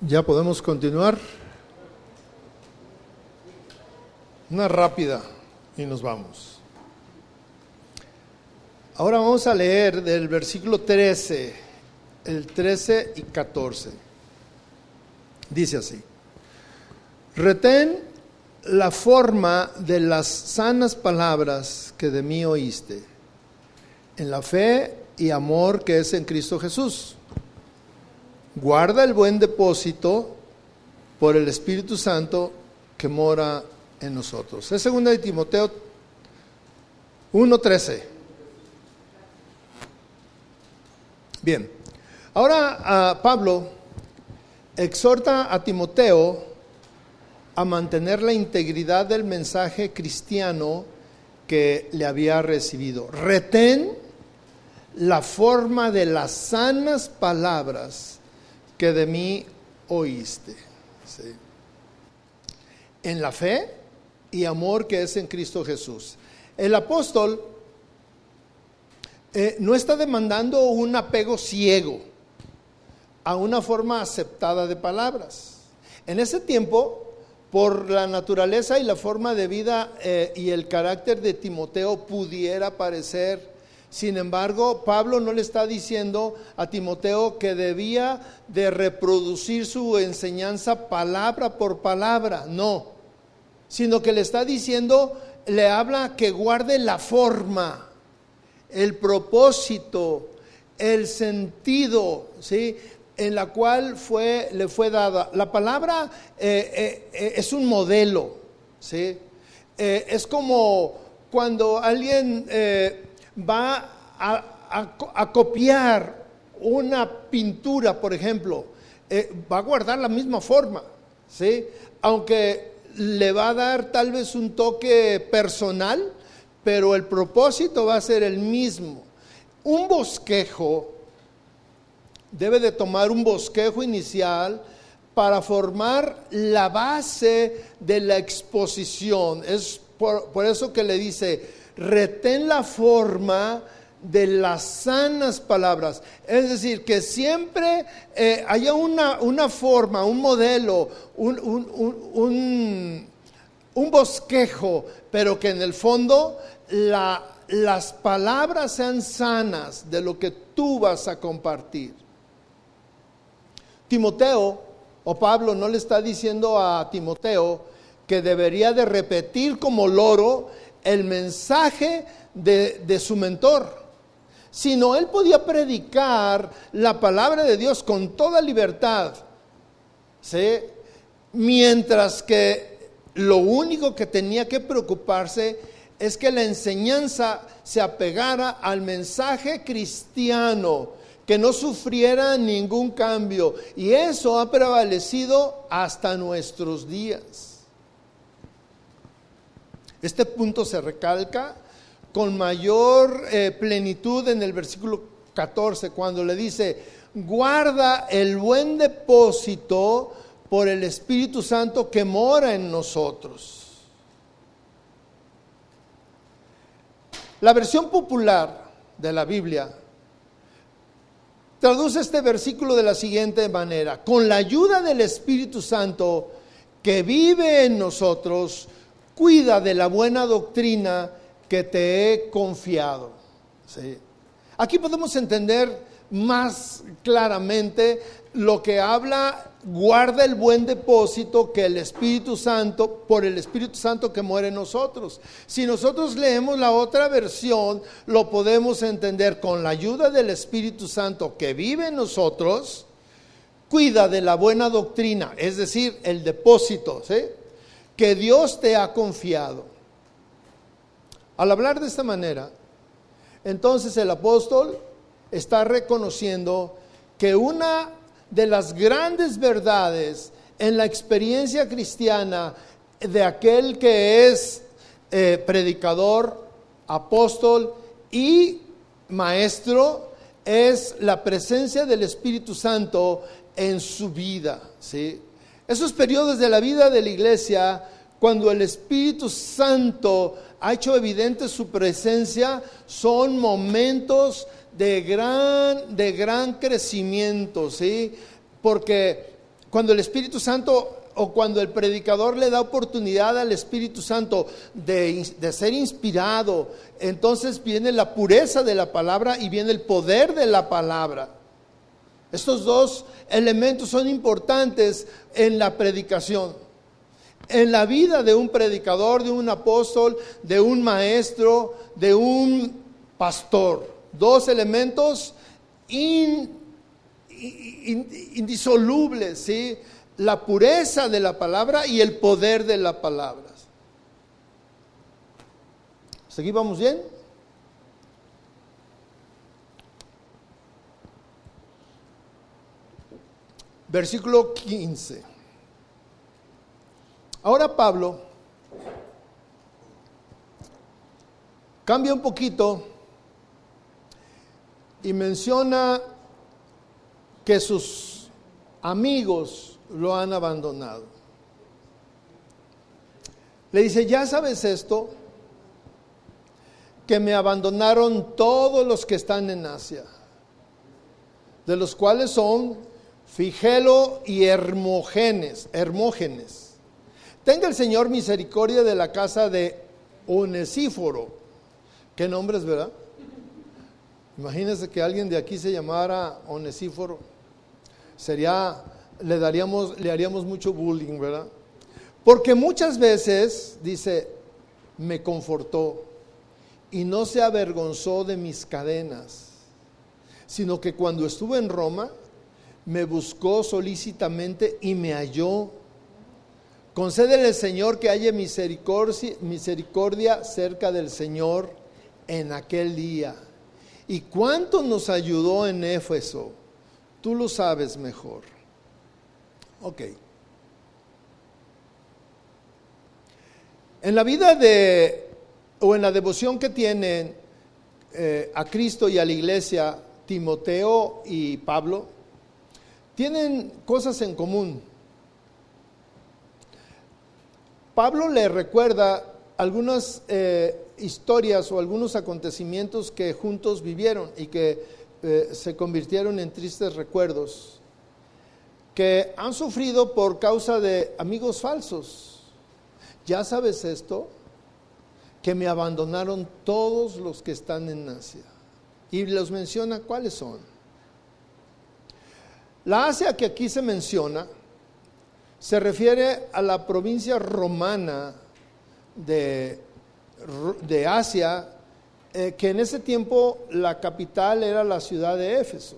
Ya podemos continuar. Una rápida y nos vamos. Ahora vamos a leer del versículo 13, el 13 y 14. Dice así, retén la forma de las sanas palabras que de mí oíste, en la fe y amor que es en Cristo Jesús guarda el buen depósito por el Espíritu Santo que mora en nosotros. Es segunda de Timoteo 1.13. Bien, ahora Pablo exhorta a Timoteo a mantener la integridad del mensaje cristiano que le había recibido. Retén la forma de las sanas palabras que de mí oíste. En la fe y amor que es en Cristo Jesús. El apóstol eh, no está demandando un apego ciego a una forma aceptada de palabras. En ese tiempo, por la naturaleza y la forma de vida eh, y el carácter de Timoteo, pudiera parecer sin embargo, Pablo no le está diciendo a Timoteo que debía de reproducir su enseñanza palabra por palabra, no, sino que le está diciendo, le habla que guarde la forma, el propósito, el sentido, ¿sí? en la cual fue, le fue dada. La palabra eh, eh, eh, es un modelo, ¿sí? es como cuando alguien va a, copiar una pintura, por ejemplo, eh, va a guardar la misma forma, ¿sí? Aunque le va a dar tal vez un toque personal, pero el propósito va a ser el mismo. Un bosquejo debe de tomar un bosquejo inicial para formar la base de la exposición. Es por eso que le dice, retén la forma de las sanas palabras. Es decir, que siempre eh, haya una, forma, un modelo, un, bosquejo, pero que en el fondo las palabras sean sanas de lo que tú vas a compartir. Timoteo o Pablo no le está diciendo a Timoteo que debería de repetir como loro el mensaje de, su mentor, sino él podía predicar la palabra de Dios con toda libertad, mientras que lo único que tenía que preocuparse es que la enseñanza se apegara al mensaje cristiano, que no sufriera ningún cambio. Y eso ha prevalecido hasta nuestros días. Este punto se recalca con mayor eh, plenitud en el versículo 14, cuando le dice, guarda el buen depósito por el Espíritu Santo que mora en nosotros. La versión popular de la Biblia traduce este versículo de la siguiente manera, con la ayuda del Espíritu Santo que vive en nosotros, cuida de la buena doctrina que te he confiado. Aquí podemos entender más claramente lo que habla, guarda el buen depósito que el Espíritu Santo, por el Espíritu Santo que muere en nosotros. Si nosotros leemos la otra versión, lo podemos entender con la ayuda del Espíritu Santo que vive en nosotros, cuida de la buena doctrina, es decir, el depósito, ¿sí? Que Dios te ha confiado. Al hablar de esta manera, entonces el apóstol está reconociendo que una de las grandes verdades en la experiencia cristiana de aquel que es eh, predicador, apóstol y maestro es la presencia del Espíritu Santo en su vida. ¿sí? Esos periodos de la vida de la iglesia, cuando el Espíritu Santo ha hecho evidente su presencia, son momentos de gran, de gran crecimiento, ¿sí? Porque cuando el Espíritu Santo o cuando el predicador le da oportunidad al Espíritu Santo de, de, ser inspirado, entonces viene la pureza de la palabra y viene el poder de la palabra. Estos dos elementos son importantes en la predicación. En la vida de un predicador, de un apóstol, de un maestro, de un pastor. Dos elementos indisolubles, ¿sí? la pureza de la palabra y el poder de la palabra. ¿Aquí vamos bien? Versículo 15. Ahora Pablo cambia un poquito y menciona que sus amigos lo han abandonado. Le dice, ya sabes esto, que me abandonaron todos los que están en Asia, de los cuales son Figelo y Hermógenes, Hermógenes. Tenga el Señor misericordia de la casa de Onesíforo. ¿Qué nombres, verdad? Imagínense que alguien de aquí se llamara Onesíforo. Sería le, daríamos, le haríamos mucho bullying, ¿verdad? Porque muchas veces, dice, me confortó y no se avergonzó de mis cadenas, sino que cuando estuve en Roma, me buscó solícitamente y me halló. Concédele, Señor, que haya misericordia, cerca del Señor en aquel día. ¿Y cuánto nos ayudó en Éfeso? Tú lo sabes mejor. Ok. En la vida de, o en la devoción que tienen eh, a Cristo y a la iglesia, Timoteo y Pablo, tienen cosas en común. Pablo le recuerda algunas eh, historias o algunos acontecimientos que juntos vivieron y que eh, se convirtieron en tristes recuerdos que han sufrido por causa de amigos falsos. ¿Ya sabes esto? Que me abandonaron todos los que están en Asia. Y los menciona cuáles son. La Asia que aquí se menciona se refiere a la provincia romana de, de Asia, eh, que en ese tiempo la capital era la ciudad de Éfeso.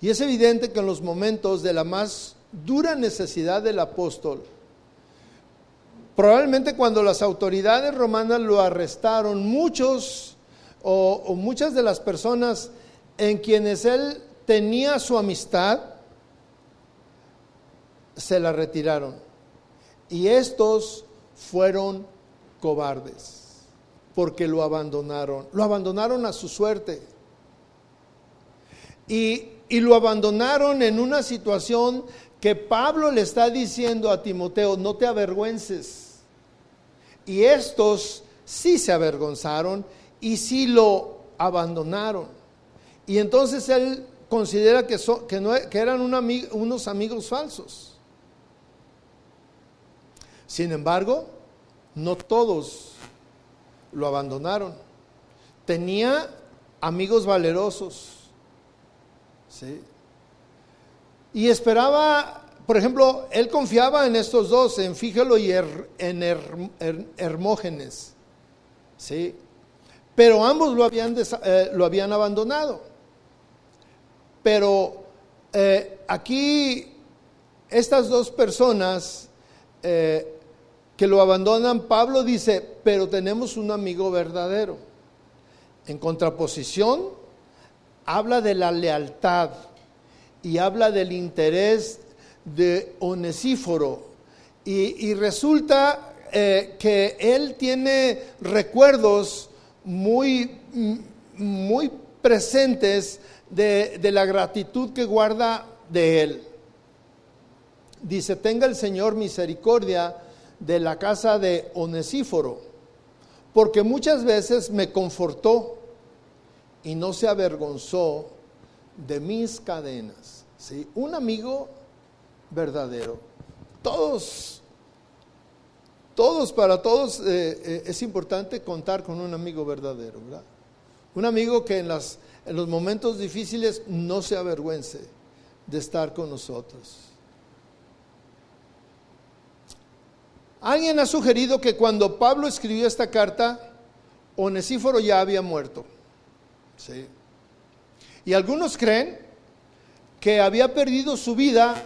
Y es evidente que en los momentos de la más dura necesidad del apóstol, probablemente cuando las autoridades romanas lo arrestaron, muchos o, muchas de las personas en quienes él tenía su amistad, se la retiraron. Y estos fueron cobardes, porque lo abandonaron, lo abandonaron a su suerte. Y y lo abandonaron en una situación que Pablo le está diciendo a Timoteo, no te avergüences. Y estos sí se avergonzaron y sí lo abandonaron. Y entonces él considera que, que, no, que eran unos amigos falsos. Sin embargo, no todos lo abandonaron. Tenía amigos valerosos y esperaba, por ejemplo, él confiaba en estos dos, en Fígelo y en Hermógenes. ¿sí? Pero ambos lo habían, eh, lo habían abandonado. Pero eh, aquí estas dos personas eh, que lo abandonan, Pablo dice, pero tenemos un amigo verdadero. En contraposición habla de la lealtad y habla del interés de Onesíforo. Y, resulta eh, que él tiene recuerdos muy, muy presentes de, la gratitud que guarda de él. Dice, tenga el Señor misericordia de la casa de Onesíforo, porque muchas veces me confortó y no se avergonzó de mis cadenas. ¿sí? Un amigo verdadero. Todos, todos, para todos eh, eh, es importante contar con un amigo verdadero, ¿verdad? Un amigo que en, en los momentos difíciles no se avergüence de estar con nosotros. Alguien ha sugerido que cuando Pablo escribió esta carta, Onesíforo ya había muerto. ¿sí? Y algunos creen que había perdido su vida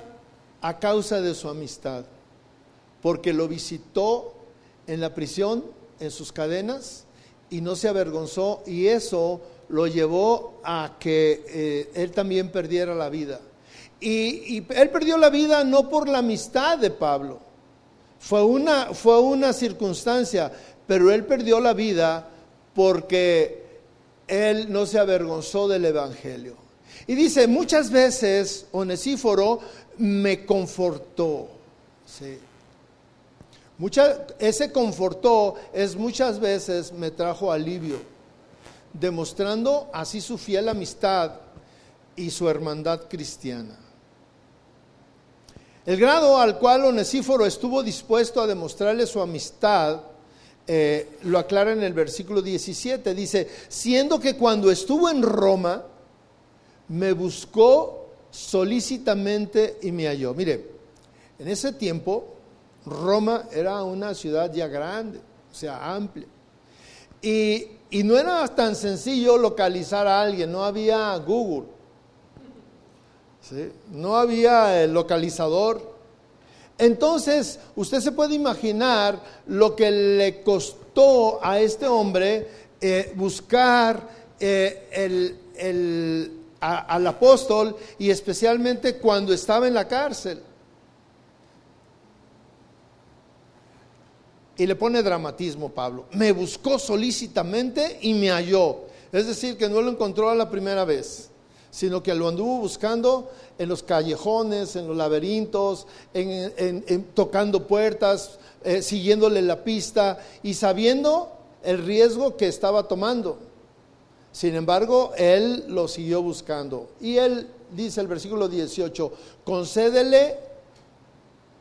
a causa de su amistad, porque lo visitó en la prisión, en sus cadenas, y no se avergonzó, y eso lo llevó a que eh, él también perdiera la vida. Y, él perdió la vida no por la amistad de Pablo, fue una, fue una circunstancia, pero él perdió la vida porque él no se avergonzó del Evangelio. Y dice, muchas veces Onesíforo me confortó. Sí. Ese confortó es muchas veces me trajo alivio, demostrando así su fiel amistad y su hermandad cristiana. El grado al cual Onesíforo estuvo dispuesto a demostrarle su amistad eh, lo aclara en el versículo 17. Dice, siendo que cuando estuvo en Roma, me buscó solícitamente y me halló. Mire, en ese tiempo Roma era una ciudad ya grande, o sea, amplia. Y, no era tan sencillo localizar a alguien, no había Google, ¿sí? no había el localizador. Entonces, usted se puede imaginar lo que le costó a este hombre eh, buscar eh, al apóstol y especialmente cuando estaba en la cárcel. Y le pone dramatismo Pablo. Me buscó solícitamente y me halló. Es decir, que no lo encontró a la primera vez sino que lo anduvo buscando en los callejones, en los laberintos, en, tocando puertas, eh, siguiéndole la pista y sabiendo el riesgo que estaba tomando. Sin embargo, él lo siguió buscando. Y él dice el versículo 18, concédele,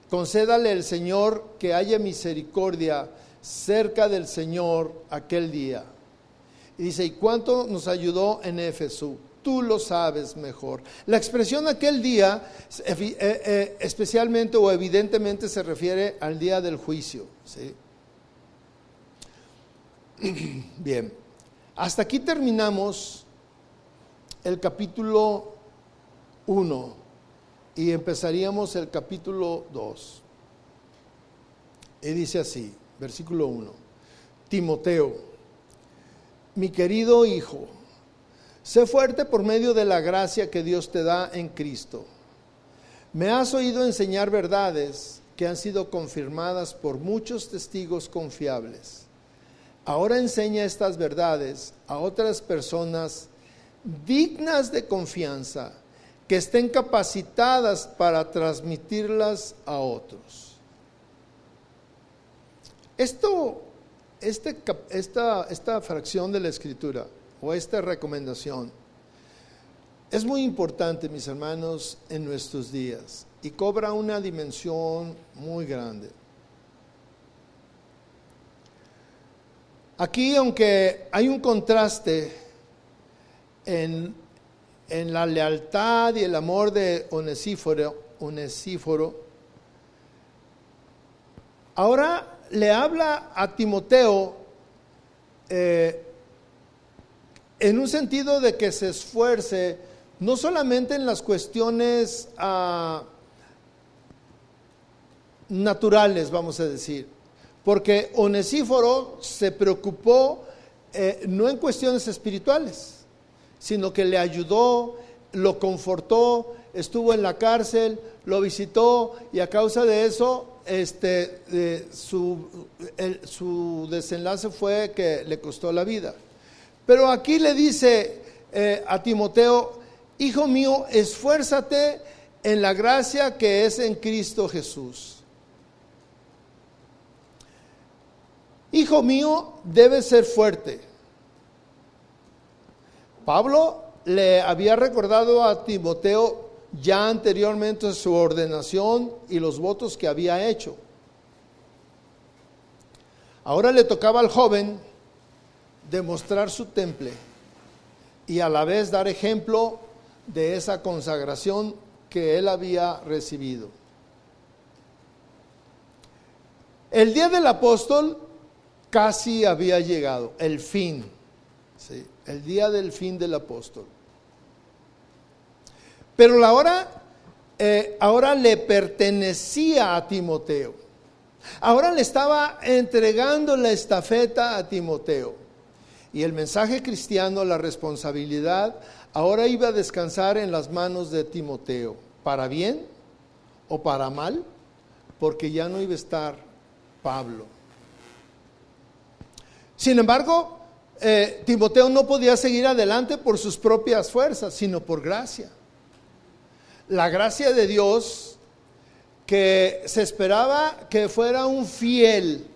concédale el Señor que haya misericordia cerca del Señor aquel día. Y dice, ¿y cuánto nos ayudó en Éfeso? tú lo sabes mejor. La expresión aquel día eh, eh, especialmente o evidentemente se refiere al día del juicio. ¿sí? Bien, hasta aquí terminamos el capítulo 1 y empezaríamos el capítulo 2. Y dice así, versículo 1, Timoteo, mi querido hijo, Sé fuerte por medio de la gracia que Dios te da en Cristo. Me has oído enseñar verdades que han sido confirmadas por muchos testigos confiables. Ahora enseña estas verdades a otras personas dignas de confianza, que estén capacitadas para transmitirlas a otros. Esto, este, esta, esta fracción de la escritura o esta recomendación es muy importante, mis hermanos, en nuestros días y cobra una dimensión muy grande. Aquí, aunque hay un contraste en, en la lealtad y el amor de Onesíforo, Onesíforo, ahora le habla a Timoteo eh, en un sentido de que se esfuerce no solamente en las cuestiones ah, naturales, vamos a decir, porque Onesíforo se preocupó eh, no en cuestiones espirituales, sino que le ayudó, lo confortó, estuvo en la cárcel, lo visitó y a causa de eso este, su, su desenlace fue que le costó la vida. Pero aquí le dice eh, a Timoteo, hijo mío, esfuérzate en la gracia que es en Cristo Jesús. Hijo mío, debe ser fuerte. Pablo le había recordado a Timoteo ya anteriormente su ordenación y los votos que había hecho. Ahora le tocaba al joven demostrar su temple y a la vez dar ejemplo de esa consagración que él había recibido. El día del apóstol casi había llegado, el fin, ¿sí? El día del fin del apóstol. Pero la hora eh, ahora le pertenecía a Timoteo. Ahora le estaba entregando la estafeta a Timoteo. Y el mensaje cristiano, la responsabilidad, ahora iba a descansar en las manos de Timoteo, para bien o para mal, porque ya no iba a estar Pablo. Sin embargo, eh, Timoteo no podía seguir adelante por sus propias fuerzas, sino por gracia. La gracia de Dios que se esperaba que fuera un fiel,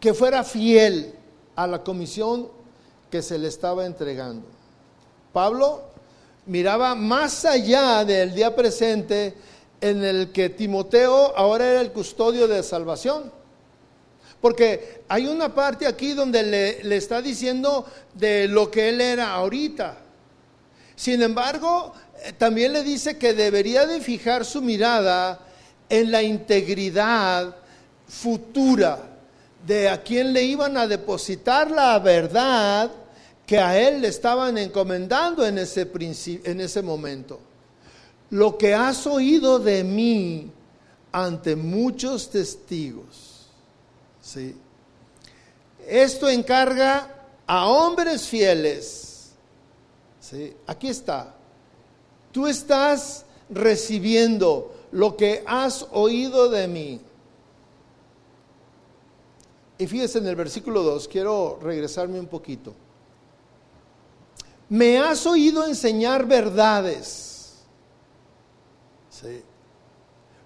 que fuera fiel a la comisión que se le estaba entregando. Pablo miraba más allá del día presente en el que Timoteo ahora era el custodio de salvación. Porque hay una parte aquí donde le, está diciendo de lo que él era ahorita. Sin embargo, eh, también le dice que debería de fijar su mirada en la integridad futura de a quien le iban a depositar la verdad que a él le estaban encomendando en ese, en ese momento. Lo que has oído de mí ante muchos testigos. ¿Sí? Esto encarga a hombres fieles. ¿sí? Aquí está. Tú estás recibiendo lo que has oído de mí. Y fíjese en el versículo 2, quiero regresarme un poquito. Me has oído enseñar verdades.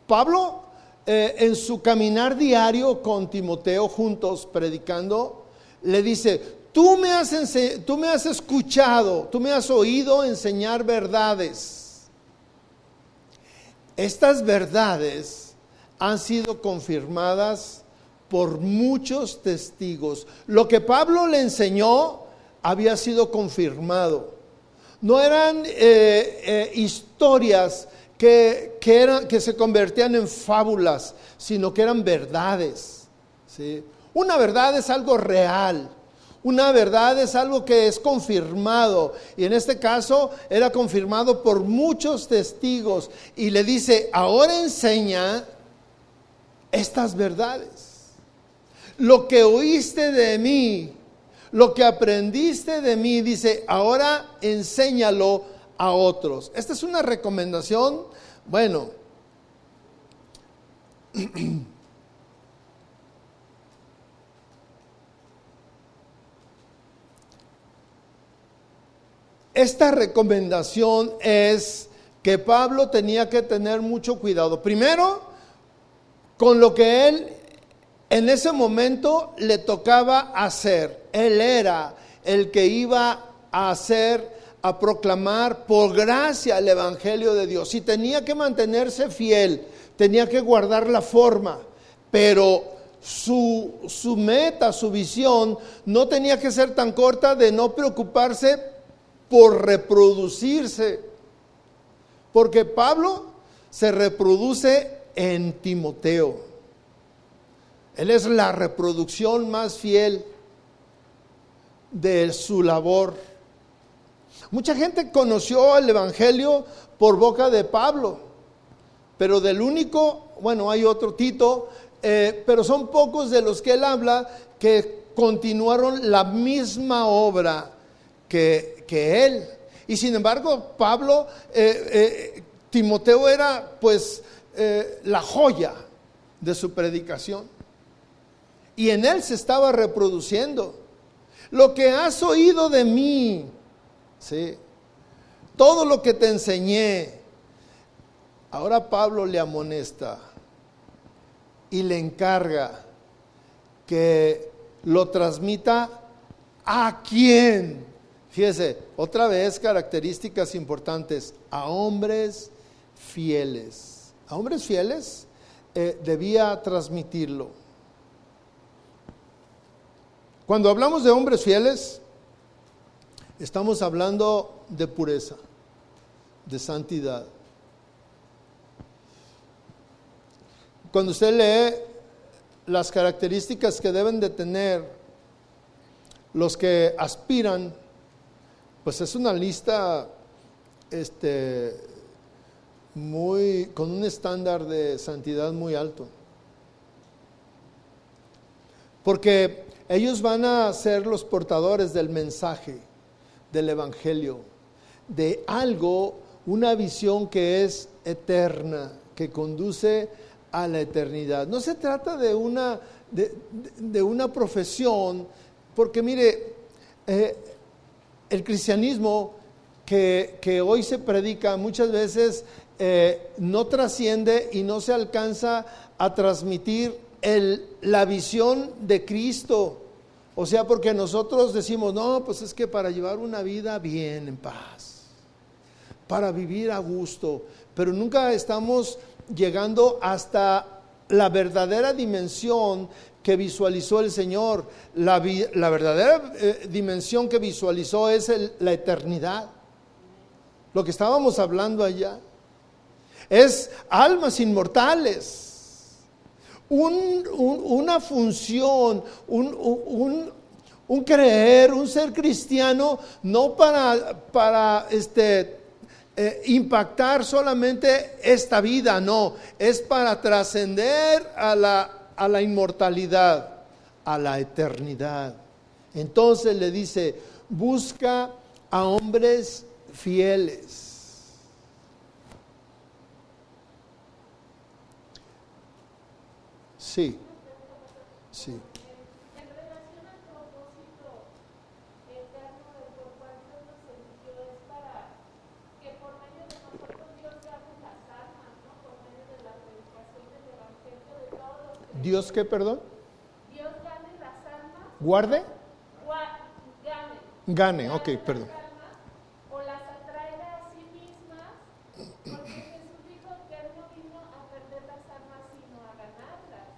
Pablo, eh, en su caminar diario con Timoteo juntos predicando, le dice, tú me, has escuchado, tú me has oído enseñar verdades. Estas verdades han sido confirmadas por muchos testigos. Lo que Pablo le enseñó había sido confirmado. No eran eh, eh, historias que, eran, que se convertían en fábulas, sino que eran verdades. ¿sí? Una verdad es algo real. Una verdad es algo que es confirmado y en este caso era confirmado por muchos testigos y le dice, ahora enseña estas verdades. Lo que oíste de mí, lo que aprendiste de mí, dice, ahora enséñalo a otros. Esta es una recomendación, bueno, Esta recomendación es que Pablo tenía que tener mucho cuidado. Primero, con lo que él en ese momento le tocaba hacer. Él era el que iba a hacer, a proclamar por gracia el Evangelio de Dios. Y tenía que mantenerse fiel, tenía que guardar la forma, pero su, su meta, su visión, no tenía que ser tan corta de no preocuparse por reproducirse. Porque Pablo se reproduce en Timoteo. Él es la reproducción más fiel de su labor. Mucha gente conoció el Evangelio por boca de Pablo, pero del único, bueno, hay otro Tito, eh, pero son pocos de los que él habla que continuaron la misma obra que, él. Y sin embargo, Pablo, eh, eh, Timoteo era pues la joya de su predicación. Y en él se estaba reproduciendo. Lo que has oído de mí, ¿sí? todo lo que te enseñé. Ahora Pablo le amonesta y le encarga que lo transmita a quién Fíjese, otra vez características importantes, a hombres fieles. A hombres fieles eh, debía transmitirlo. Cuando hablamos de hombres fieles, estamos hablando de pureza, de santidad. Cuando usted lee las características que deben de tener los que aspiran, pues es una lista este, muy, con un estándar de santidad muy alto. Porque ellos van a ser los portadores del mensaje, del Evangelio, de algo, una visión que es eterna, que conduce a la eternidad. No se trata de una, de, una profesión, porque mire, eh, el cristianismo que, que, hoy se predica muchas veces eh, no trasciende y no se alcanza a transmitir el, la visión de Cristo. O sea, porque nosotros decimos, no, pues es que para llevar una vida bien, en paz, para vivir a gusto, pero nunca estamos llegando hasta la verdadera dimensión que visualizó el Señor. La, verdadera eh, dimensión que visualizó es la eternidad. Lo que estábamos hablando allá. Es almas inmortales. Una función, un, un, creer, un ser cristiano, no para, para este, eh, impactar solamente esta vida, no, es para trascender a la, a la inmortalidad, a la eternidad. Entonces le dice, busca a hombres fieles. Sí, sí. Dios qué, perdón? Dios gane las almas. ¿Guarde? gane. Gane, ok, perdón. O las atraerá a sí mismas, porque Jesús dijo que Él no vino a perder las almas, sino a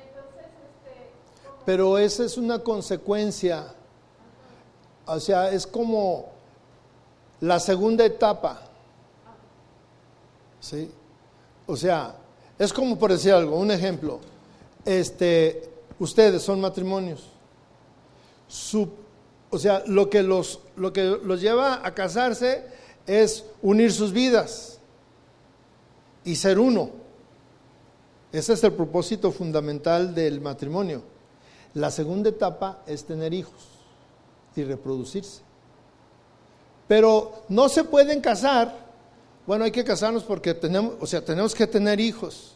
Pero esa es una consecuencia. O sea, es como la segunda etapa. ¿Sí? O sea, es como por decir algo, un ejemplo. Este, ustedes son matrimonios. o sea, lo que, los, lo que los lleva a casarse es unir sus vidas y ser uno. Ese es el propósito fundamental del matrimonio. La segunda etapa es tener hijos y reproducirse. Pero no se pueden casar. Bueno, hay que casarnos porque tenemos, o sea, tenemos que tener hijos,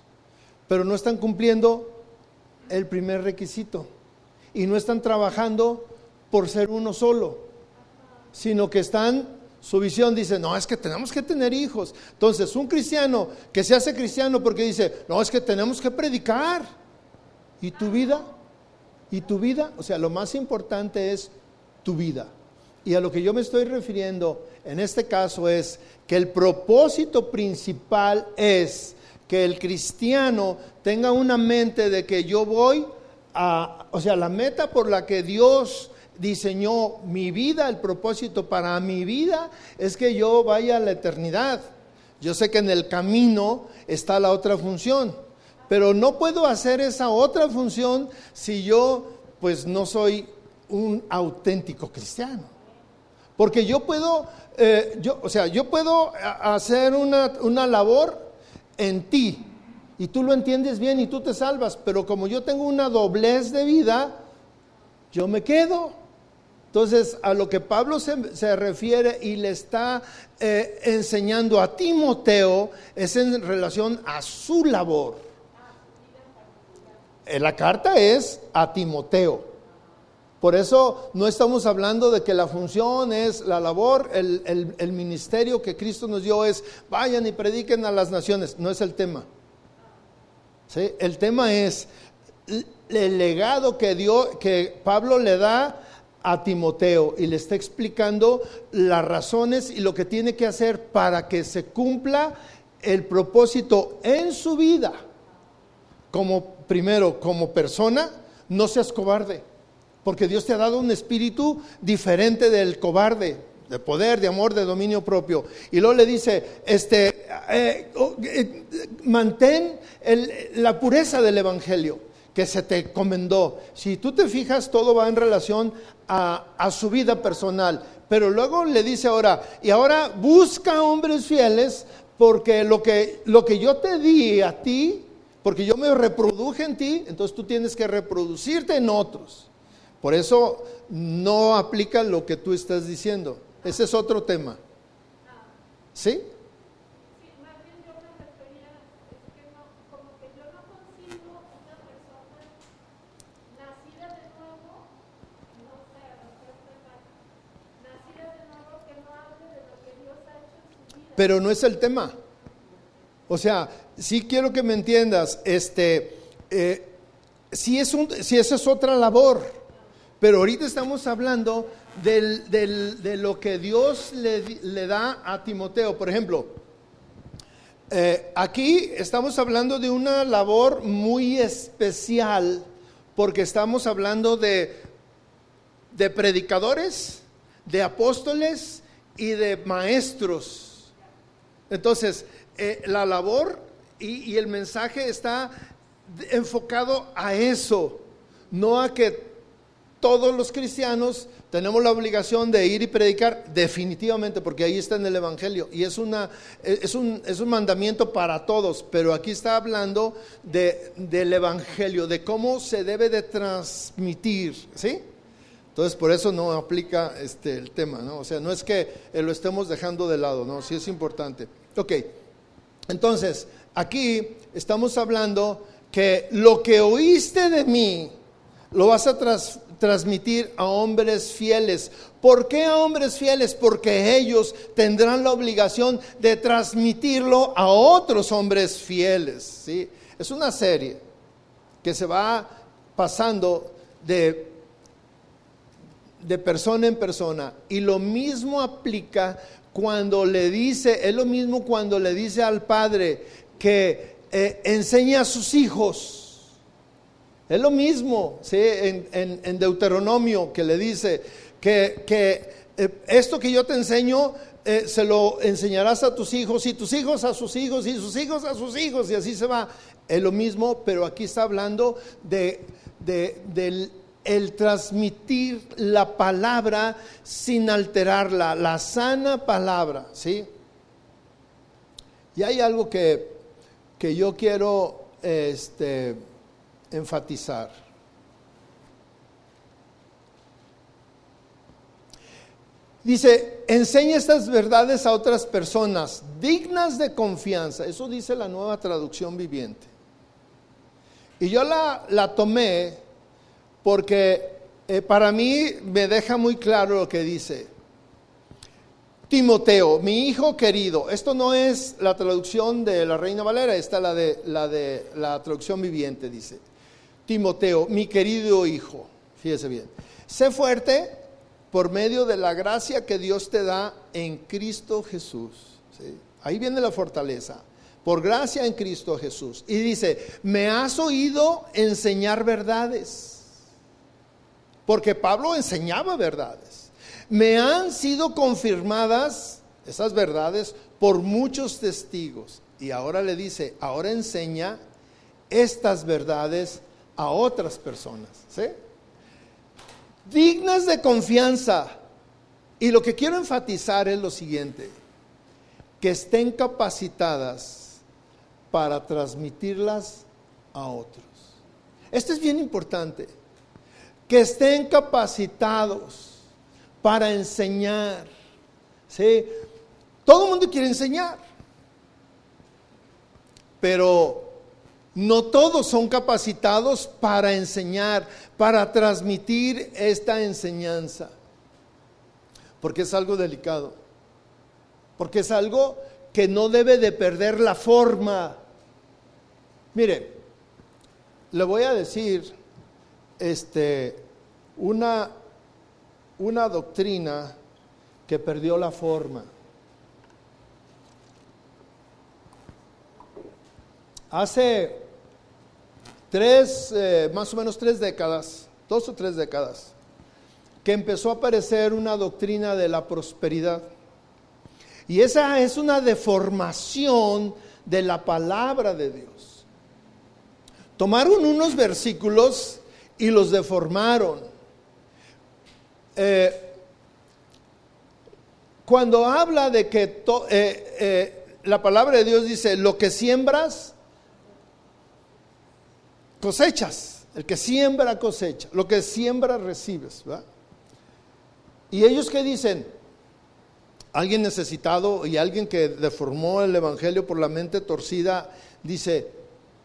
pero no están cumpliendo el primer requisito y no están trabajando por ser uno solo, sino que están su visión dice, no, es que tenemos que tener hijos. Entonces, un cristiano que se hace cristiano porque dice, no, es que tenemos que predicar. ¿Y tu vida? ¿Y tu vida? O sea, lo más importante es tu vida. Y a lo que yo me estoy refiriendo en este caso es que el propósito principal es que el cristiano tenga una mente de que yo voy a, o sea, la meta por la que Dios diseñó mi vida, el propósito para mi vida es que yo vaya a la eternidad. Yo sé que en el camino está la otra función, pero no puedo hacer esa otra función si yo pues no soy un auténtico cristiano. Porque yo puedo, eh, yo, o sea, yo puedo hacer una, una labor en ti y tú lo entiendes bien y tú te salvas, pero como yo tengo una doblez de vida, yo me quedo Entonces, a lo que Pablo se, se refiere y le está eh, enseñando a Timoteo es en relación a su labor. Eh, La carta es a Timoteo. Por eso no estamos hablando de que la función es la labor, el, el- ministerio que Cristo nos dio es vayan y prediquen a las naciones. No es el tema. ¿Sí? El tema es el legado que, dio, que Pablo le da a Timoteo y le está explicando las razones y lo que tiene que hacer para que se cumpla el propósito en su vida. Como primero, como persona, no seas cobarde, porque Dios te ha dado un espíritu diferente del cobarde, de poder, de amor, de dominio propio. Y luego le dice, este, eh, oh, eh, mantén la pureza del evangelio que se te encomendó. Si tú te fijas, todo va en relación a, a su vida personal. Pero luego le dice ahora, y ahora busca hombres fieles, porque lo que, lo que yo te di a ti, porque yo me reproduje en ti, entonces tú tienes que reproducirte en otros. Por eso no aplica lo que tú estás diciendo. Ese es otro tema. ¿Sí? Pero no es el tema. O sea, sí quiero que me entiendas, este, eh, sí, es un, sí esa es otra labor, pero ahorita estamos hablando de lo que Dios le, le da a Timoteo. Por ejemplo, eh, aquí estamos hablando de una labor muy especial, porque estamos hablando de, de predicadores, de apóstoles y de maestros. Entonces, eh, la labor y, el mensaje está enfocado a eso, no a que todos los cristianos tenemos la obligación de ir y predicar definitivamente, porque ahí está en el Evangelio, y es, una, eh, es, un, es un mandamiento para todos, pero aquí está hablando de, del Evangelio, de cómo se debe de transmitir, ¿sí? Entonces, por eso no aplica este, el tema, ¿no? O sea, no es que lo estemos dejando de lado, ¿no? Sí es importante. Ok, entonces, aquí estamos hablando que lo que oíste de mí lo vas a tras- transmitir a hombres fieles. ¿Por qué a hombres fieles? Porque ellos tendrán la obligación de transmitirlo a otros hombres fieles, ¿sí? Es una serie que se va pasando de de persona en persona. Y lo mismo aplica cuando le dice, es lo mismo cuando le dice al padre que eh, enseña a sus hijos. Es lo mismo ¿sí? en, en- Deuteronomio que le dice que, que, eh, esto que yo te enseño eh, se lo enseñarás a tus hijos y tus hijos a sus hijos y sus hijos a sus hijos y así se va. Es lo mismo, pero aquí está hablando de, de- del el transmitir la palabra sin alterarla, la sana palabra, ¿sí? Y hay algo que, que yo quiero este, enfatizar. Dice, enseña estas verdades a otras personas dignas de confianza. Eso dice la nueva traducción viviente. Y yo la, la tomé porque eh, para mí me deja muy claro lo que dice. Timoteo, mi hijo querido, esto no es la traducción de la Reina Valera, esta es la de la, de, la traducción viviente, dice. Timoteo, mi querido hijo, fíjese bien, sé fuerte por medio de la gracia que Dios te da en Cristo Jesús. Ahí viene la fortaleza, por gracia en Cristo Jesús. Y dice, me has oído enseñar verdades, porque Pablo enseñaba verdades. Me han sido confirmadas esas verdades por muchos testigos. Y ahora le dice, ahora enseña estas verdades a otras personas. ¿sí? Dignas de confianza. Y lo que quiero enfatizar es lo siguiente, que estén capacitadas para transmitirlas a otros. Esto es bien importante, que estén capacitados para enseñar. ¿sí? Todo el mundo quiere enseñar, pero no todos son capacitados para enseñar, para transmitir esta enseñanza, porque es algo delicado, porque es algo que no debe de perder la forma. Mire, le voy a decir este, una, una doctrina que perdió la forma. Hace tres, eh, más o menos tres décadas, dos o tres décadas, que empezó a aparecer una doctrina de la prosperidad. Y esa es una deformación de la palabra de Dios. Tomaron unos versículos y los deformaron. Eh, cuando habla de que eh, eh, la palabra de Dios dice, lo que siembras, cosechas. El que siembra cosecha. Lo que siembra recibes. Y ellos que dicen, alguien necesitado y alguien que deformó el Evangelio por la mente torcida, dice,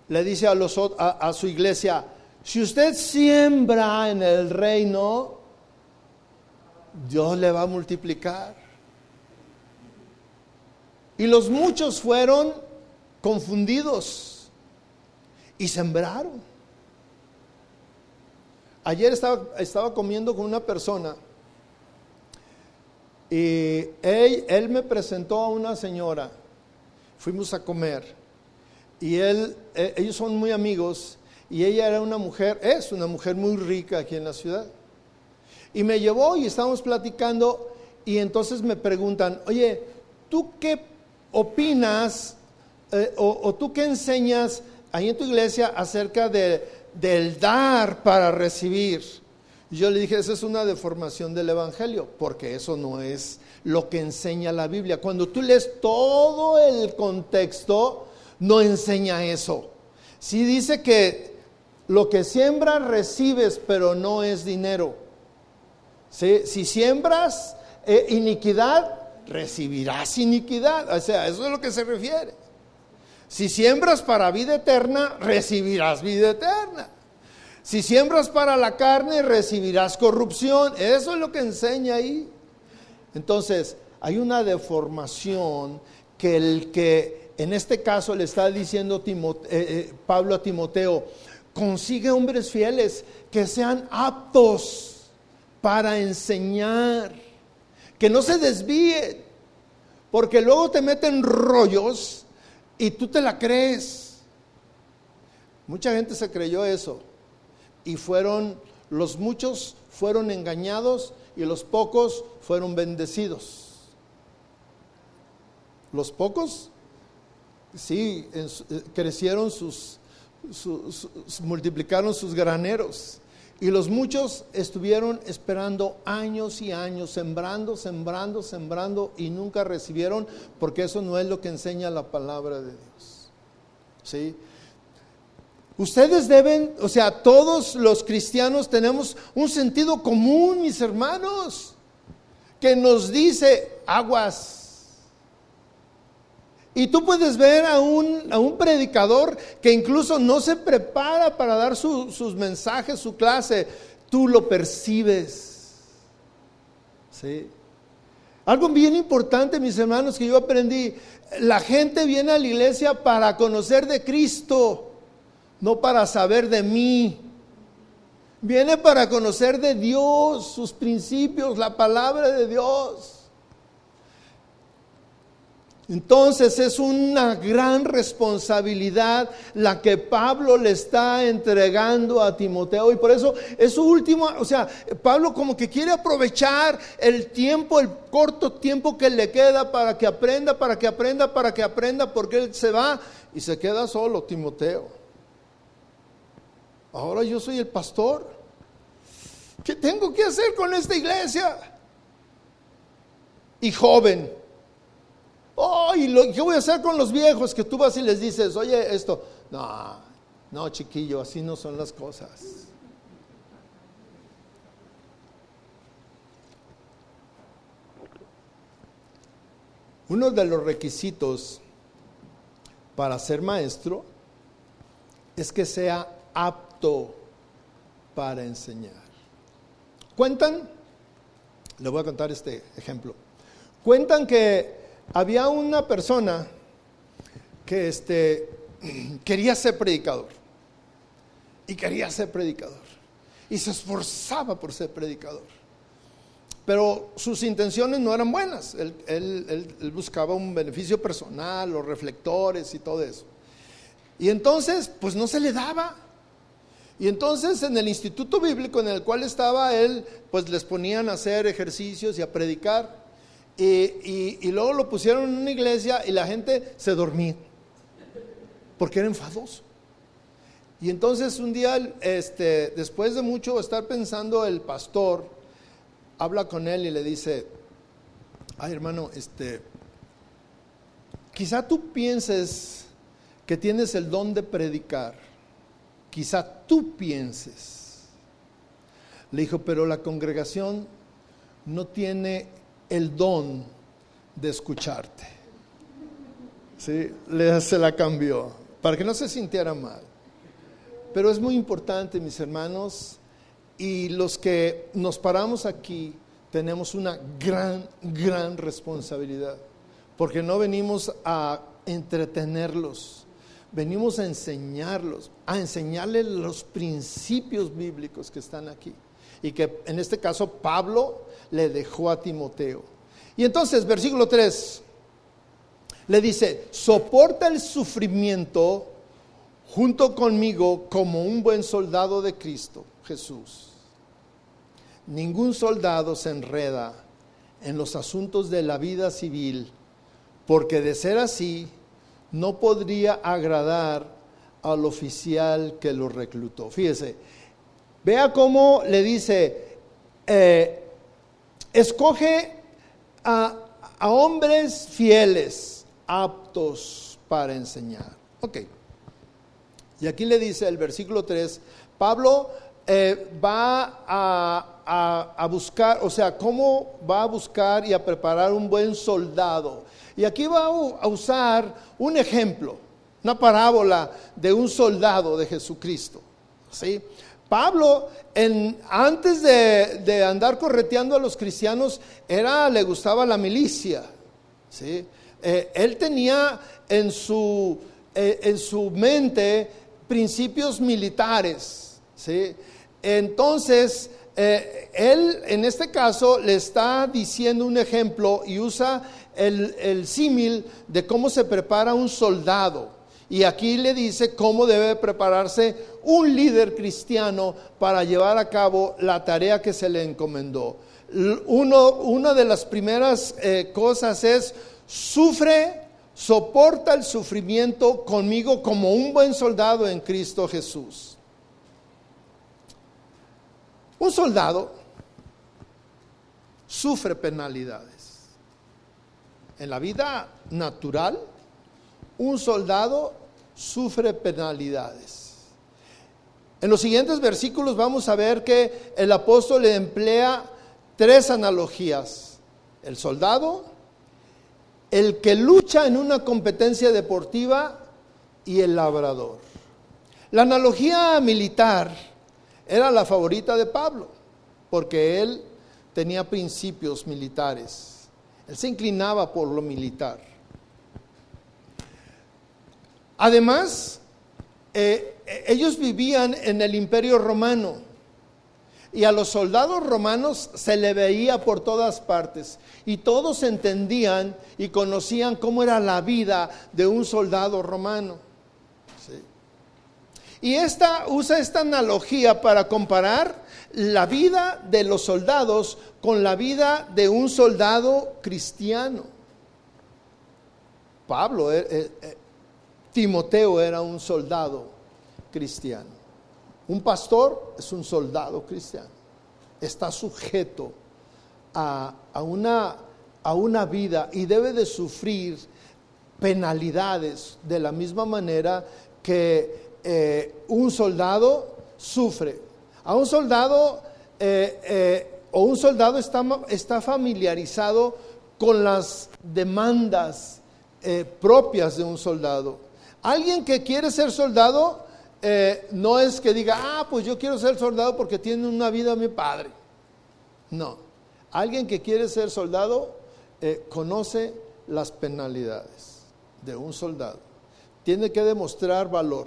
le dice a, los, a, su iglesia, si usted siembra en el reino, Dios le va a multiplicar. Y los muchos fueron confundidos y sembraron. Ayer estaba, estaba comiendo con una persona y él, me presentó a una señora, fuimos a comer, y él, e, ellos son muy amigos, y ella era una mujer, es una mujer muy rica aquí en la ciudad. Y me llevó y estábamos platicando, y entonces me preguntan, oye, ¿tú qué opinas eh, o, tú qué enseñas ahí en tu iglesia acerca de, del dar para recibir? Y yo le dije, esa es una deformación del Evangelio, porque eso no es lo que enseña la Biblia. Cuando tú lees todo el contexto, no enseña eso. Sí dice que lo que siembras recibes, pero no es dinero. Si siembras eh, iniquidad, recibirás iniquidad. O sea, eso es lo que se refiere. Si siembras para vida eterna, recibirás vida eterna. Si siembras para la carne, recibirás corrupción. Eso es lo que enseña ahí. Entonces, hay una deformación que el que en este caso le está diciendo eh, eh, Pablo a Timoteo, consigue hombres fieles que sean aptos para enseñar, que no se desvíen, porque luego te meten rollos y tú te la crees. Mucha gente se creyó eso y fueron, los muchos fueron engañados y los pocos fueron bendecidos. Los pocos, sí, eh, crecieron sus, multiplicaron sus graneros. Y los muchos estuvieron esperando años y años, sembrando, sembrando, sembrando y nunca recibieron, porque eso no es lo que enseña la palabra de Dios. ¿Sí? Ustedes deben, o sea, todos los cristianos tenemos un sentido común, mis hermanos, que nos dice aguas. Y tú puedes ver a un, predicador que incluso no se prepara para dar sus mensajes, su clase. Tú lo percibes. ¿Sí? Algo bien importante, mis hermanos, que yo aprendí. La gente viene a la iglesia para conocer de Cristo no para saber de mí. Viene para conocer de Dios, sus principios, la palabra de Dios. Entonces es una gran responsabilidad la que Pablo le está entregando a Timoteo y por eso es su último, o sea, Pablo como que quiere aprovechar el tiempo, el corto tiempo que le queda para que aprenda, para que aprenda, para que aprenda, porque él se va y se queda solo, Timoteo. Ahora yo soy el pastor. ¿Qué tengo que hacer con esta iglesia? Y joven. Oh, ¿y qué voy a hacer con los viejos? Que tú vas y les dices, oye, esto. No, no, chiquillo, así no son las cosas. Uno de los requisitos para ser maestro es que sea apto para enseñar. Cuentan, le voy a contar este ejemplo. Cuentan que había una persona que este, quería ser predicador y quería ser predicador y se esforzaba por ser predicador. Pero sus intenciones no eran buenas. Él, él, buscaba un beneficio personal, los reflectores y todo eso. Y entonces, pues no se le daba. Y entonces en el instituto bíblico en el cual estaba él, pues les ponían a hacer ejercicios y a predicar. Y, y luego lo pusieron en una iglesia y la gente se dormía. Porque era enfadoso. Y entonces un día, este, después de mucho estar pensando, el pastor habla con él y le dice, ay hermano, este, quizá tú pienses que tienes el don de predicar, quizá tú pienses. Le dijo, pero la congregación no tiene el don de escucharte. ¿Sí? Le, se la cambió, para que no se sintiera mal. Pero es muy importante, mis hermanos, y los que nos paramos aquí tenemos una gran, gran responsabilidad, porque no venimos a entretenerlos, venimos a enseñarlos, a enseñarles los principios bíblicos que están aquí, y que en este caso Pablo le dejó a Timoteo. Y entonces, versículo 3, le dice, soporta el sufrimiento junto conmigo como un buen soldado de Cristo Jesús. Ningún soldado se enreda en los asuntos de la vida civil, porque de ser así, no podría agradar al oficial que lo reclutó. Fíjese, vea cómo le dice, eh, escoge a, hombres fieles, aptos para enseñar. Ok. Y aquí le dice el versículo 3, Pablo eh, va a, a, buscar, o sea, cómo va a buscar y a preparar un buen soldado. Y aquí va a usar un ejemplo, una parábola de un soldado de Jesucristo. ¿sí? Pablo, antes de, andar correteando a los cristianos, era, le gustaba la milicia. ¿sí? Eh, él tenía en su, eh, en su mente principios militares. ¿sí? Entonces, eh, él en este caso le está diciendo un ejemplo y usa el símil de cómo se prepara un soldado. Y aquí le dice cómo debe prepararse un líder cristiano para llevar a cabo la tarea que se le encomendó. Una de las primeras eh, cosas es, sufre soporta el sufrimiento conmigo como un buen soldado en Cristo Jesús. Un soldado sufre penalidades. En la vida natural, un soldado sufre penalidades. En los siguientes versículos vamos a ver que el apóstol le emplea tres analogías. El soldado, el que lucha en una competencia deportiva y el labrador. La analogía militar era la favorita de Pablo, porque él tenía principios militares. Él se inclinaba por lo militar. Además, eh, ellos vivían en el imperio romano y a los soldados romanos se le veía por todas partes. Y todos entendían y conocían cómo era la vida de un soldado romano. Y esta usa esta analogía para comparar la vida de los soldados con la vida de un soldado cristiano. Pablo, eh, eh, eh, Timoteo era un soldado cristiano. Un pastor es un soldado cristiano. Está sujeto a, una, vida y debe de sufrir penalidades de la misma manera que eh, un soldado sufre. A un soldado eh, eh, o un soldado está, familiarizado con las demandas propias de un soldado. Alguien que quiere ser soldado eh, no es que diga, ah, pues yo quiero ser soldado porque tiene una vida mi padre. No, alguien que quiere ser soldado eh, conoce las penalidades de un soldado. Tiene que demostrar valor,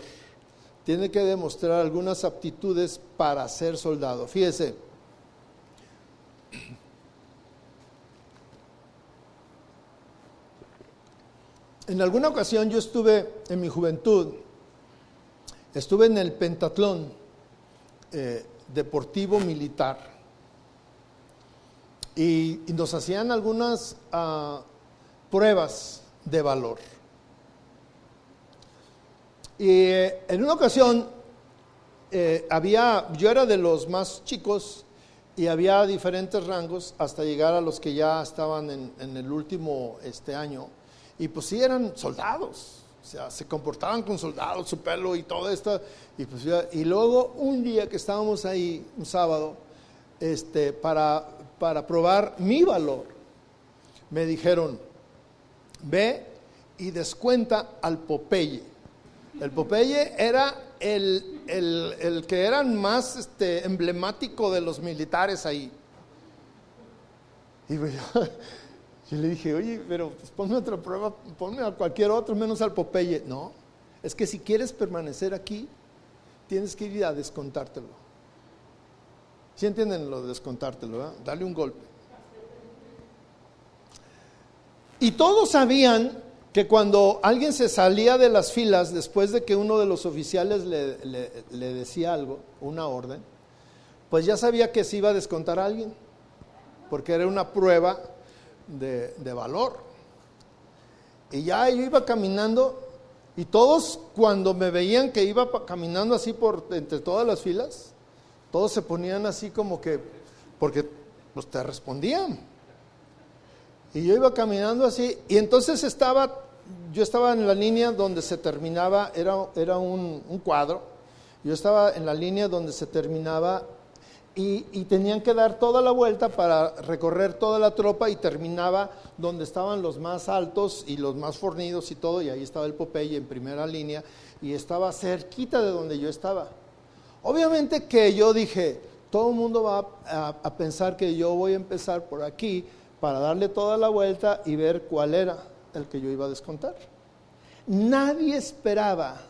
tiene que demostrar algunas aptitudes para ser soldado. Fíjese, en alguna ocasión yo estuve en mi juventud, estuve en el pentatlón eh, deportivo militar y, nos hacían algunas ah, pruebas de valor. Y eh, en una ocasión eh, había, yo era de los más chicos y había diferentes rangos hasta llegar a los que ya estaban en, el último este año. Y pues sí eran soldados, o sea, se comportaban con soldados, su pelo y todo esto. Y, pues, y luego un día que estábamos ahí, un sábado, este, para para probar mi valor, me dijeron, ve y descuenta al Popeye. El Popeye era el, que era más este, emblemático de los militares ahí. Y yo, le dije, oye, pero pues, ponme otra prueba, ponme a cualquier otro menos al Popeye. No, es que si quieres permanecer aquí, tienes que ir a descontártelo. ¿Sí entienden lo de descontártelo? ¿verdad? Dale un golpe. Y todos sabían que cuando alguien se salía de las filas después de que uno de los oficiales le, decía algo, una orden, pues ya sabía que se iba a descontar a alguien, porque era una prueba de, valor. Y ya yo iba caminando y todos cuando me veían que iba caminando así por entre todas las filas, todos se ponían así como que, porque pues te respondían. Y yo iba caminando así, y entonces estaba, yo estaba en la línea donde se terminaba, era, era un, cuadro, yo estaba en la línea donde se terminaba y, tenían que dar toda la vuelta para recorrer toda la tropa y terminaba donde estaban los más altos y los más fornidos y todo, y ahí estaba el Popeye en primera línea, y estaba cerquita de donde yo estaba. Obviamente que yo dije, todo el mundo va a, pensar que yo voy a empezar por aquí para darle toda la vuelta y ver cuál era el que yo iba a descontar. Nadie esperaba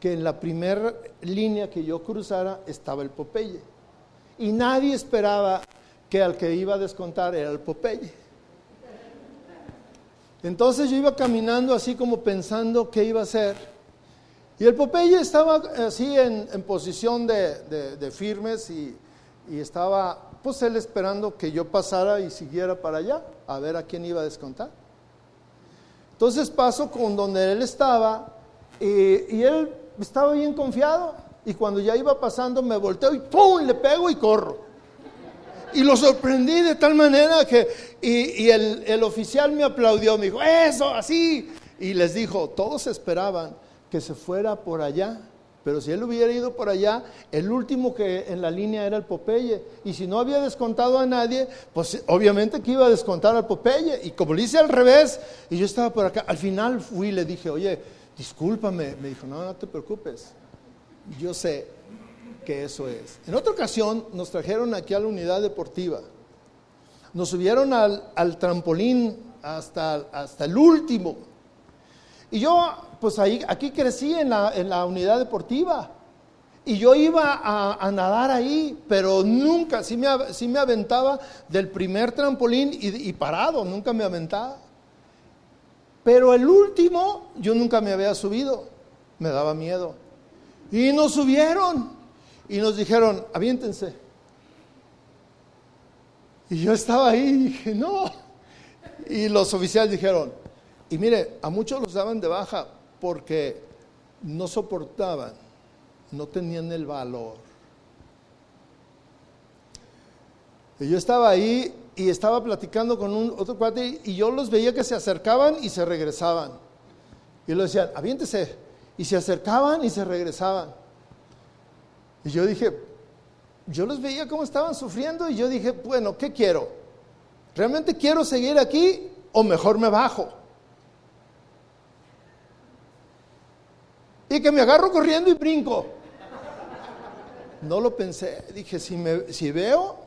que en la primera línea que yo cruzara estaba el Popeye. Y nadie esperaba que al que iba a descontar era el Popeye. Entonces yo iba caminando así como pensando qué iba a hacer. Y el Popeye estaba así en, posición de, firmes y, estaba, pues él esperando que yo pasara y siguiera para allá, a ver a quién iba a descontar. Entonces paso con donde él estaba y, y él estaba bien confiado. Y cuando ya iba pasando me volteo y ¡pum! le pego y corro. Y lo sorprendí de tal manera que, y, el, el, oficial me aplaudió, me dijo, eso, así. Y les dijo, todos esperaban que se fuera por allá. Pero si él hubiera ido por allá, el último que en la línea era el Popeye. Y si no había descontado a nadie, pues obviamente que iba a descontar al Popeye. Y como le hice al revés, y yo estaba por acá, al final fui y le dije, oye, discúlpame. Me dijo, no, no te preocupes. Yo sé que eso es. En otra ocasión nos trajeron aquí a la unidad deportiva. Nos subieron al, trampolín hasta, hasta el último. Y yo, pues ahí, aquí crecí en la, en la unidad deportiva. Y yo iba a, nadar ahí, pero nunca, sí me, me aventaba del primer trampolín y, parado, nunca me aventaba. Pero el último, yo nunca me había subido, me daba miedo. Y nos subieron y nos dijeron, aviéntense. Y yo estaba ahí y dije, no. Y los oficiales dijeron, y mire, a muchos los daban de baja porque no soportaban, no tenían el valor. Y yo estaba ahí y estaba platicando con un otro cuate y yo los veía que se acercaban y se regresaban. Y lo decían, aviéntese. Y se acercaban y se regresaban. Y yo dije, yo los veía cómo estaban sufriendo y yo dije, bueno, ¿qué quiero? ¿realmente quiero seguir aquí o mejor me bajo? Y que me agarro corriendo y brinco. No lo pensé, dije, si, me, si veo,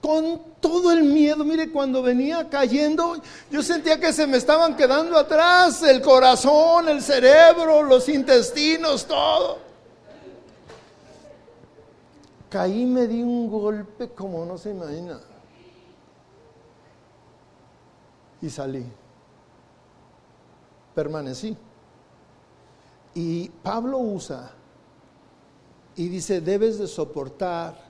con todo el miedo, mire, cuando venía cayendo, yo sentía que se me estaban quedando atrás el corazón, el cerebro, los intestinos, todo. Caí, me di un golpe como no se imagina. Y salí. Permanecí. Y Pablo usa y dice, debes de soportar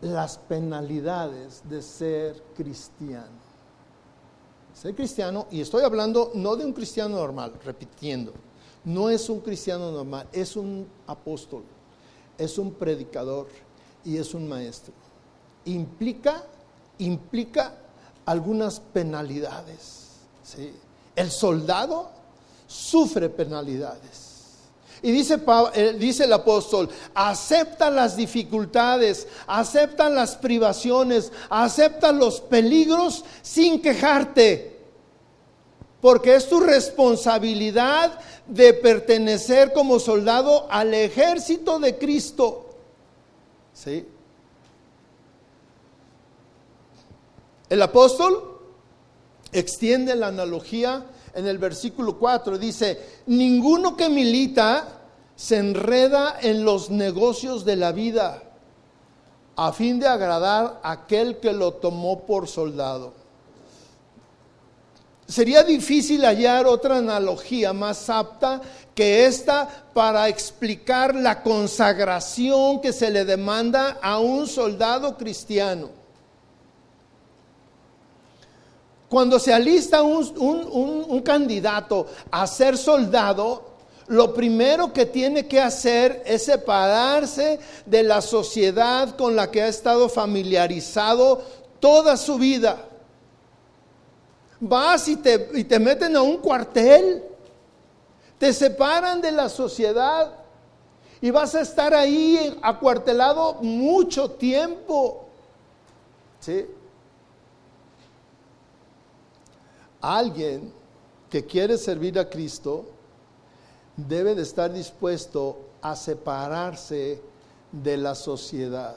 las penalidades de ser cristiano. Ser cristiano, y estoy hablando no de un cristiano normal, repitiendo, no es un cristiano normal, es un apóstol, es un predicador y es un maestro. Implica, implica algunas penalidades. ¿sí? El soldado sufre penalidades. Y dice, eh, dice, el apóstol, acepta las dificultades, acepta las privaciones, acepta los peligros sin quejarte. Porque es tu responsabilidad de pertenecer como soldado al ejército de Cristo. ¿Sí? El apóstol extiende la analogía en el versículo 4. Dice, ninguno que milita se enreda en los negocios de la vida a fin de agradar a aquel que lo tomó por soldado. Sería difícil hallar otra analogía más apta que esta para explicar la consagración que se le demanda a un soldado cristiano. Cuando se alista un, candidato a ser soldado, lo primero que tiene que hacer es separarse de la sociedad con la que ha estado familiarizado toda su vida. Vas y te, y te meten a un cuartel, te separan de la sociedad y vas a estar ahí acuartelado mucho tiempo. ¿Sí? Alguien que quiere servir a Cristo debe de estar dispuesto a separarse de la sociedad,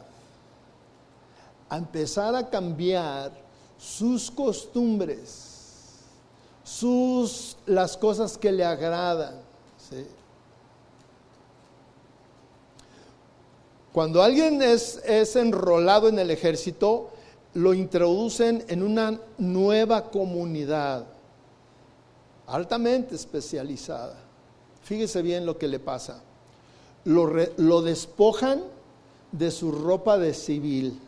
a empezar a cambiar sus costumbres, sus las cosas que le agradan. Cuando alguien es, es enrolado en el ejército, lo introducen en una nueva comunidad altamente especializada. Fíjese bien lo que le pasa. Lo, despojan de su ropa de civil.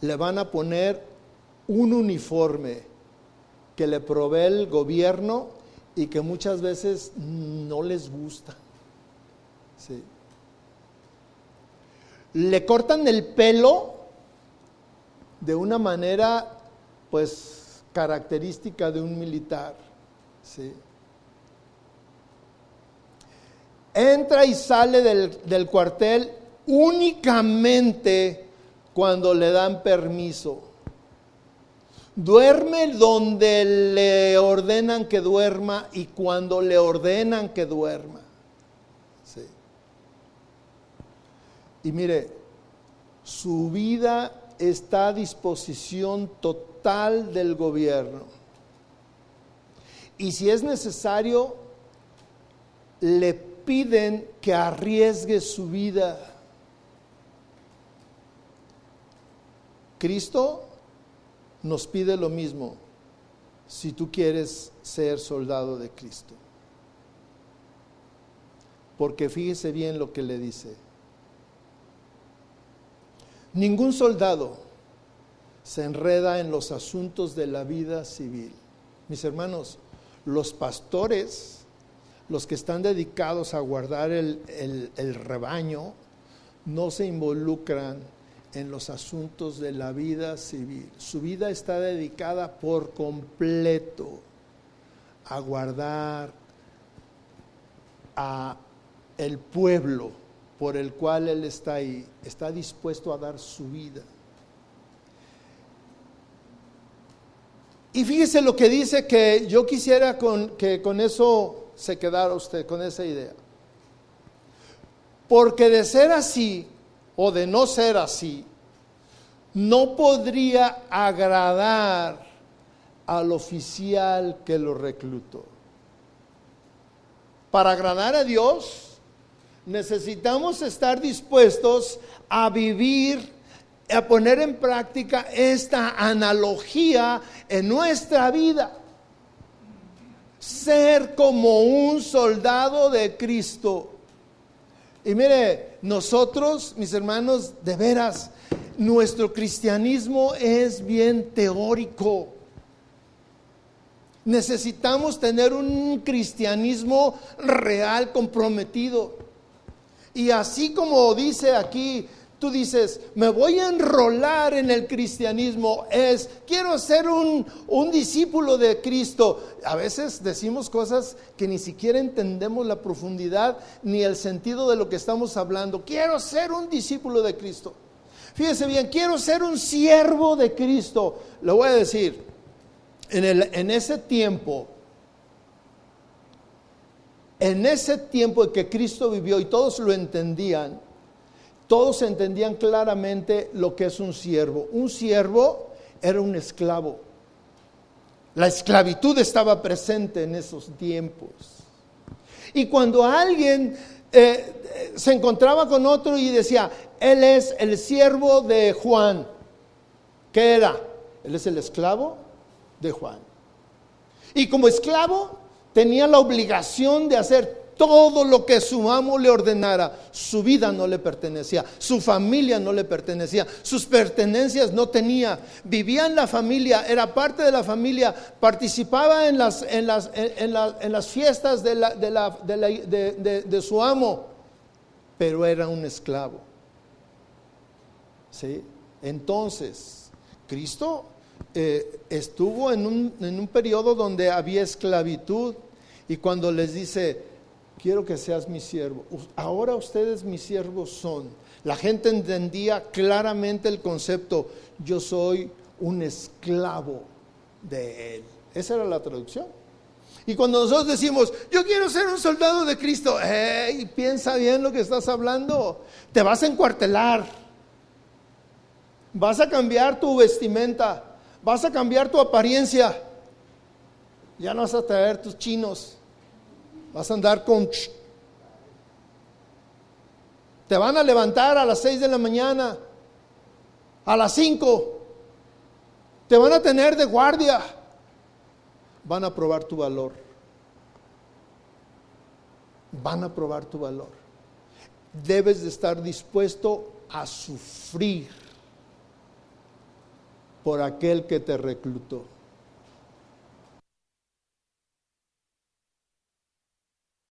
Le van a poner un uniforme que le provee el gobierno y que muchas veces no les gusta. Le cortan el pelo de una manera pues característica de un militar. ¿sí? Entra y sale del, del cuartel únicamente cuando le dan permiso. Duerme donde le ordenan que duerma y cuando le ordenan que duerma. Sí. Y mire, su vida está a disposición total del gobierno. Y si es necesario, le piden que arriesgue su vida. Cristo nos pide lo mismo si tú quieres ser soldado de Cristo. Porque fíjese bien lo que le dice. Ningún soldado se enreda en los asuntos de la vida civil. Mis hermanos, los pastores, los que están dedicados a guardar el, rebaño, no se involucran en los asuntos de la vida civil. Su vida está dedicada por completo a guardar a el pueblo por el cual Él está ahí, está dispuesto a dar su vida. Y fíjese lo que dice que yo quisiera que con eso se quedara usted, con esa idea. Porque de ser así o de no ser así, no podría agradar al oficial que lo reclutó. Para agradar a Dios, necesitamos estar dispuestos a vivir, a poner en práctica esta analogía en nuestra vida. Ser como un soldado de Cristo. Y mire, nosotros, mis hermanos, de veras, nuestro cristianismo es bien teórico. Necesitamos tener un cristianismo real, comprometido. Y así como dice aquí, tú dices, me voy a enrolar en el cristianismo, es, quiero ser un, un, discípulo de Cristo. A veces decimos cosas que ni siquiera entendemos la profundidad ni el sentido de lo que estamos hablando. Quiero ser un discípulo de Cristo. Fíjese bien, quiero ser un siervo de Cristo. Lo voy a decir, en, ese tiempo, en ese tiempo en que Cristo vivió y todos lo entendían, todos entendían claramente lo que es un siervo. Un siervo era un esclavo. La esclavitud estaba presente en esos tiempos. Y cuando alguien eh, se encontraba con otro y decía, él es el siervo de Juan, ¿qué era? Él es el esclavo de Juan. Y como esclavo tenía la obligación de hacer todo lo que su amo le ordenara. Su vida no le pertenecía, su familia no le pertenecía, sus pertenencias no tenía. Vivía en la familia, era parte de la familia, participaba en las, en las, en, las fiestas de, la, de, la, de, su amo, pero era un esclavo. ¿Sí? Entonces, Cristo eh, estuvo en un, en un periodo donde había esclavitud y cuando les dice, quiero que seas mi siervo, ahora ustedes mis siervos son. La gente entendía claramente el concepto, yo soy un esclavo de él. Esa era la traducción. Y cuando nosotros decimos, yo quiero ser un soldado de Cristo, hey, piensa bien lo que estás hablando. Te vas a encuartelar. Vas a cambiar tu vestimenta vas a cambiar tu apariencia. Ya no vas a traer tus chinos. Vas a andar con... Te van a levantar a las 6 de la mañana, a las 5. Te van a tener de guardia. Van a probar tu valor. Van a probar tu valor. Debes de estar dispuesto a sufrir por aquel que te reclutó.